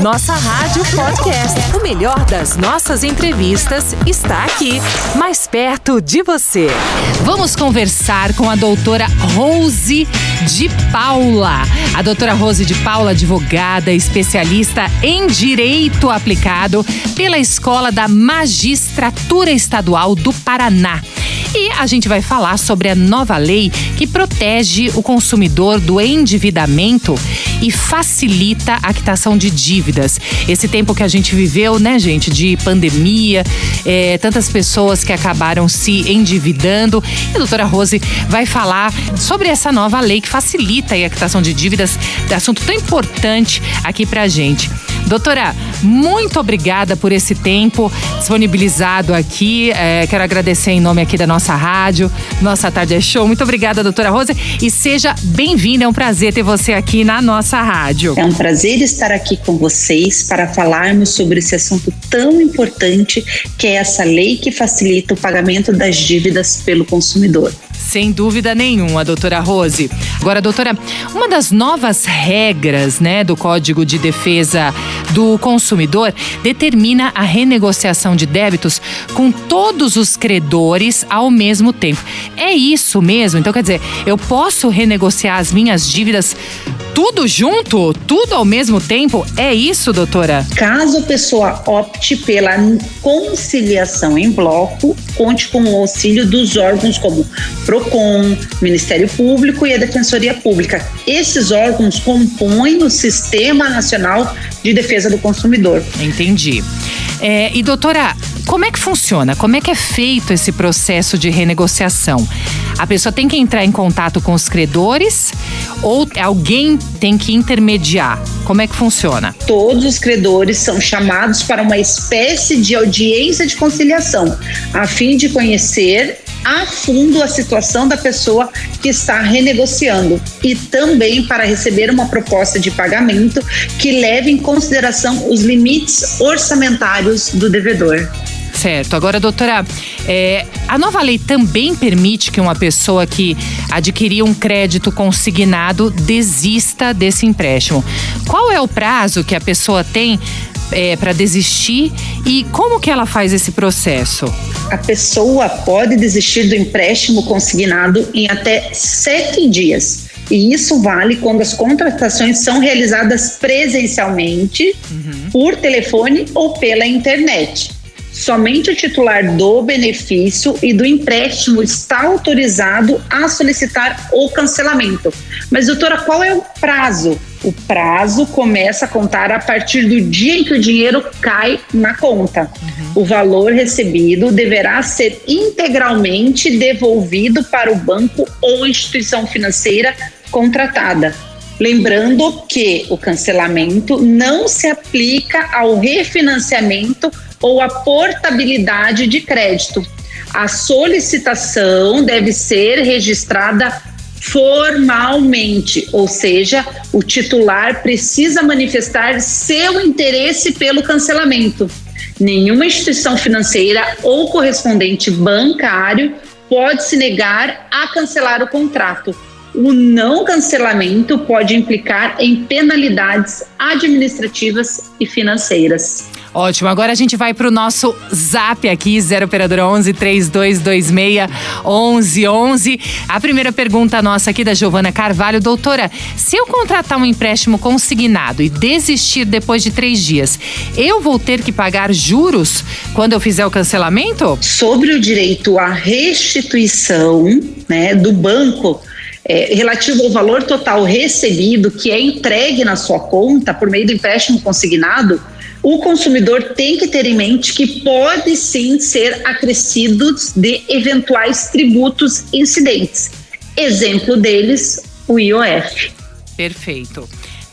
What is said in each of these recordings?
Nossa Rádio Podcast. O melhor das nossas entrevistas está aqui, mais perto de você. Vamos conversar com a doutora Rose de Paula. A doutora Rose de Paula, advogada, especialista em direito aplicado pela Escola da Magistratura Estadual do Paraná. A gente vai falar sobre a nova lei que protege o consumidor do endividamento e facilita a quitação de dívidas. Esse tempo que a gente viveu, né, gente, de pandemia, é, tantas pessoas que acabaram se endividando. E a doutora Rose vai falar sobre essa nova lei que facilita a quitação de dívidas, assunto tão importante aqui pra gente. Doutora, muito obrigada por esse tempo disponibilizado aqui. É, quero agradecer em nome aqui da nossa rádio, nossa Tarde é Show. Muito obrigada, doutora Rosa, e seja bem-vinda. É um prazer ter você aqui na nossa rádio. É um prazer estar aqui com vocês para falarmos sobre esse assunto tão importante que é essa lei que facilita o pagamento das dívidas pelo consumidor. Sem dúvida nenhuma, doutora Rose. Agora, doutora, uma das novas regras né, do Código de Defesa do Consumidor determina a renegociação de débitos com todos os credores ao mesmo tempo. É isso mesmo? Então, quer dizer, eu posso renegociar as minhas dívidas tudo junto? Tudo ao mesmo tempo? É isso, doutora? Caso a pessoa opte pela conciliação em bloco, conte com o auxílio dos órgãos como PROCON, Ministério Público e a Defensoria Pública. Esses órgãos compõem o Sistema Nacional de Defesa do Consumidor. Entendi. É, e doutora, como é que funciona? Como é que é feito esse processo de renegociação? A pessoa tem que entrar em contato com os credores ou alguém tem que intermediar? Como é que funciona? Todos os credores são chamados para uma espécie de audiência de conciliação, a fim de conhecer a fundo a situação da pessoa que está renegociando e também para receber uma proposta de pagamento que leve em consideração os limites orçamentários do devedor. Certo. Agora, doutora, é, a nova lei também permite que uma pessoa que adquirir um crédito consignado desista desse empréstimo. Qual é o prazo que a pessoa tem é, para desistir e como que ela faz esse processo? A pessoa pode desistir do empréstimo consignado em até sete dias. E isso vale quando as contratações são realizadas presencialmente, uhum. por telefone ou pela internet. Somente o titular do benefício e do empréstimo está autorizado a solicitar o cancelamento. Mas, doutora, qual é o prazo? O prazo começa a contar a partir do dia em que o dinheiro cai na conta. Uhum. O valor recebido deverá ser integralmente devolvido para o banco ou instituição financeira contratada. Lembrando que o cancelamento não se aplica ao refinanciamento ou a portabilidade de crédito. A solicitação deve ser registrada formalmente, ou seja, o titular precisa manifestar seu interesse pelo cancelamento. Nenhuma instituição financeira ou correspondente bancário pode se negar a cancelar o contrato. O não cancelamento pode implicar em penalidades administrativas e financeiras. Ótimo, agora a gente vai para o nosso zap aqui, 0 operadora 11 3226 1111. A primeira pergunta nossa aqui da Giovana Carvalho. Doutora, se eu contratar um empréstimo consignado e desistir depois de três dias, eu vou ter que pagar juros quando eu fizer o cancelamento? Sobre o direito à restituição né, do banco, é, relativo ao valor total recebido que é entregue na sua conta por meio do empréstimo consignado, o consumidor tem que ter em mente que pode sim ser acrescidos de eventuais tributos incidentes. Exemplo deles, o IOF. Perfeito.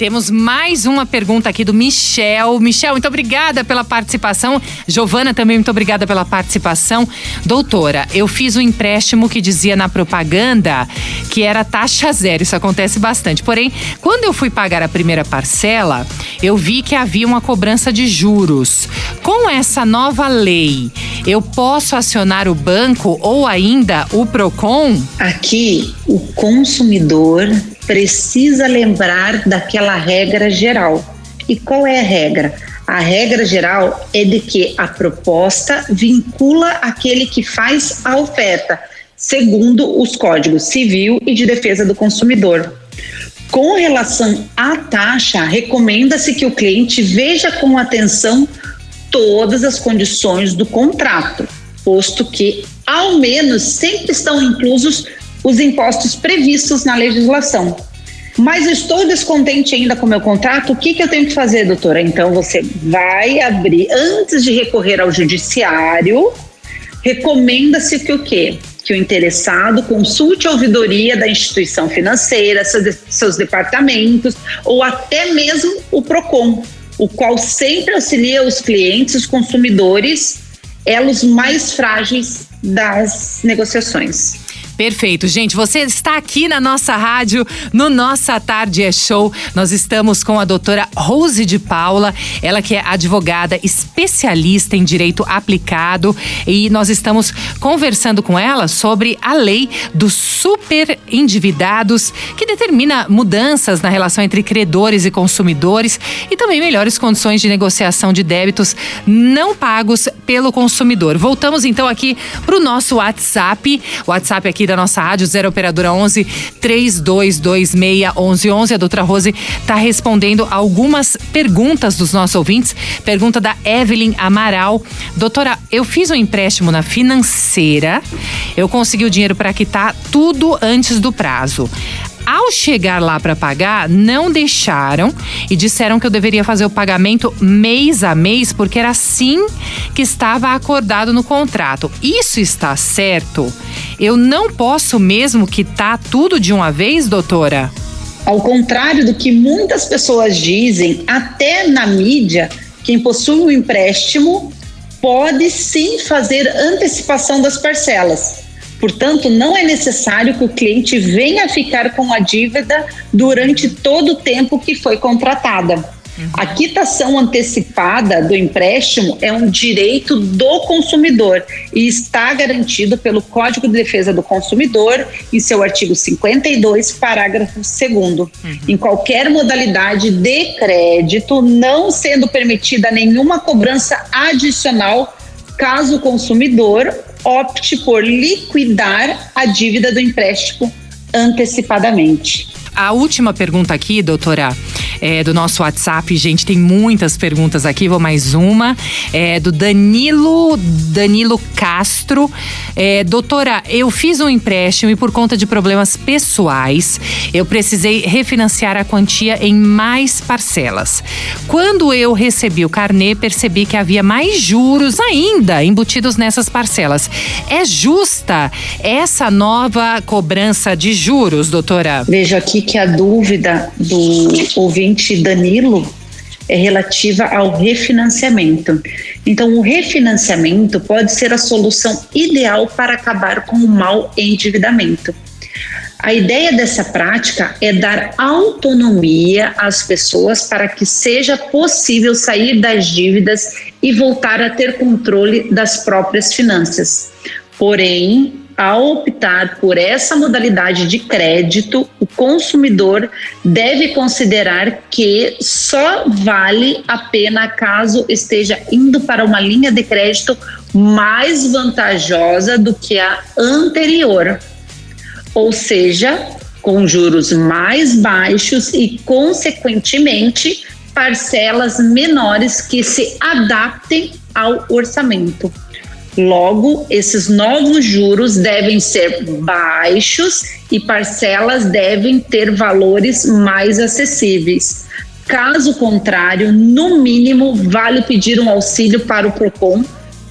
Temos mais uma pergunta aqui do Michel. Michel, muito obrigada pela participação. Giovana, também muito obrigada pela participação. Doutora, eu fiz um empréstimo que dizia na propaganda que era taxa zero. Isso acontece bastante. Porém, quando eu fui pagar a primeira parcela, eu vi que havia uma cobrança de juros. Com essa nova lei, eu posso acionar o banco ou ainda o PROCON? Aqui, o consumidor precisa lembrar daquela regra geral. E qual é a regra? A regra geral é de que a proposta vincula aquele que faz a oferta, segundo os códigos civil e de defesa do consumidor. Com relação à taxa, recomenda-se que o cliente veja com atenção todas as condições do contrato, posto que, ao menos, sempre estão inclusos os impostos previstos na legislação. Mas estou descontente ainda com o meu contrato, o que, que eu tenho que fazer, doutora? Então você vai abrir, antes de recorrer ao judiciário, recomenda-se que o quê? Que o interessado consulte a ouvidoria da instituição financeira, seus, seus departamentos, ou até mesmo o PROCON, o qual sempre auxilia os clientes, os consumidores, elos mais frágeis das negociações. Perfeito, gente. Você está aqui na nossa rádio, no Nossa Tarde é Show. Nós estamos com a doutora Rose de Paula, ela que é advogada especialista em direito aplicado e nós estamos conversando com ela sobre a lei dos super endividados que determina mudanças na relação entre credores e consumidores e também melhores condições de negociação de débitos não pagos pelo consumidor. Voltamos então aqui para o nosso WhatsApp, o WhatsApp aqui da nossa rádio, 0 Operadora 11 3226 1111. A doutora Rose está respondendo algumas perguntas dos nossos ouvintes. Pergunta da Evelyn Amaral. Doutora, eu fiz um empréstimo na financeira, eu consegui o dinheiro para quitar tudo antes do prazo. Ao chegar lá para pagar, não deixaram e disseram que eu deveria fazer o pagamento mês a mês, porque era assim que estava acordado no contrato. Isso está certo? Eu não posso mesmo quitar tudo de uma vez, doutora? Ao contrário do que muitas pessoas dizem, até na mídia, quem possui um empréstimo pode sim fazer antecipação das parcelas. Portanto, não é necessário que o cliente venha ficar com a dívida durante todo o tempo que foi contratada. Uhum. A quitação antecipada do empréstimo é um direito do consumidor e está garantido pelo Código de Defesa do Consumidor, em seu artigo 52, parágrafo 2. Uhum. Em qualquer modalidade de crédito, não sendo permitida nenhuma cobrança adicional caso o consumidor opte por liquidar a dívida do empréstimo antecipadamente. A última pergunta aqui, doutora, é, do nosso WhatsApp, gente, tem muitas perguntas aqui, vou mais uma. É, do Danilo, Danilo Castro. É, doutora, eu fiz um empréstimo e por conta de problemas pessoais, eu precisei refinanciar a quantia em mais parcelas. Quando eu recebi o carnê, percebi que havia mais juros ainda embutidos nessas parcelas. É justa essa nova cobrança de juros, doutora? Vejo aqui que a dúvida do ouvinte Danilo é relativa ao refinanciamento. Então, o refinanciamento pode ser a solução ideal para acabar com o mau endividamento. A ideia dessa prática é dar autonomia às pessoas para que seja possível sair das dívidas e voltar a ter controle das próprias finanças. Porém, ao optar por essa modalidade de crédito, o consumidor deve considerar que só vale a pena caso esteja indo para uma linha de crédito mais vantajosa do que a anterior. Ou seja, com juros mais baixos e, consequentemente, parcelas menores que se adaptem ao orçamento. Logo, esses novos juros devem ser baixos e parcelas devem ter valores mais acessíveis. Caso contrário, no mínimo, vale pedir um auxílio para o PROCON,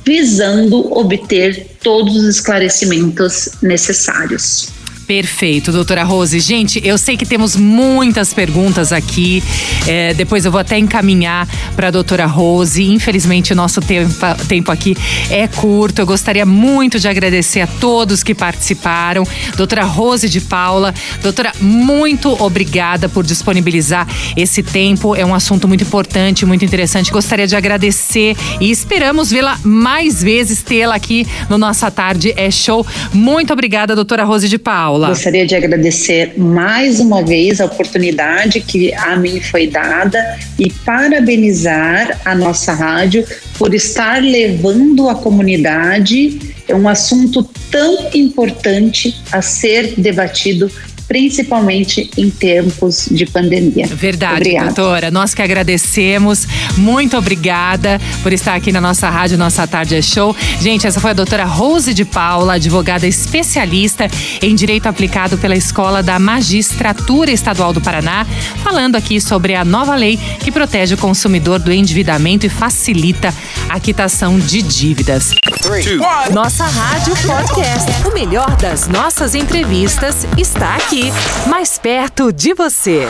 visando obter todos os esclarecimentos necessários. Perfeito, doutora Rose. Gente, eu sei que temos muitas perguntas aqui. É, depois eu vou até encaminhar para a doutora Rose. Infelizmente, o nosso tempo, tempo aqui é curto. Eu gostaria muito de agradecer a todos que participaram. Doutora Rose de Paula, doutora, muito obrigada por disponibilizar esse tempo. É um assunto muito importante, muito interessante. Gostaria de agradecer e esperamos vê-la mais vezes, tê-la aqui no Nossa Tarde é Show. Muito obrigada, doutora Rose de Paula. Paula. Gostaria de agradecer mais uma vez a oportunidade que a mim foi dada e parabenizar a nossa rádio por estar levando à comunidade um assunto tão importante a ser debatido principalmente em tempos de pandemia. Verdade, Obrigada. doutora. Nós que agradecemos. Muito obrigada por estar aqui na nossa rádio, nossa tarde é show. Gente, essa foi a doutora Rose de Paula, advogada especialista em direito aplicado pela Escola da Magistratura Estadual do Paraná, falando aqui sobre a nova lei que protege o consumidor do endividamento e facilita a quitação de dívidas. Nossa Rádio Podcast. O melhor das nossas entrevistas está mais perto de você.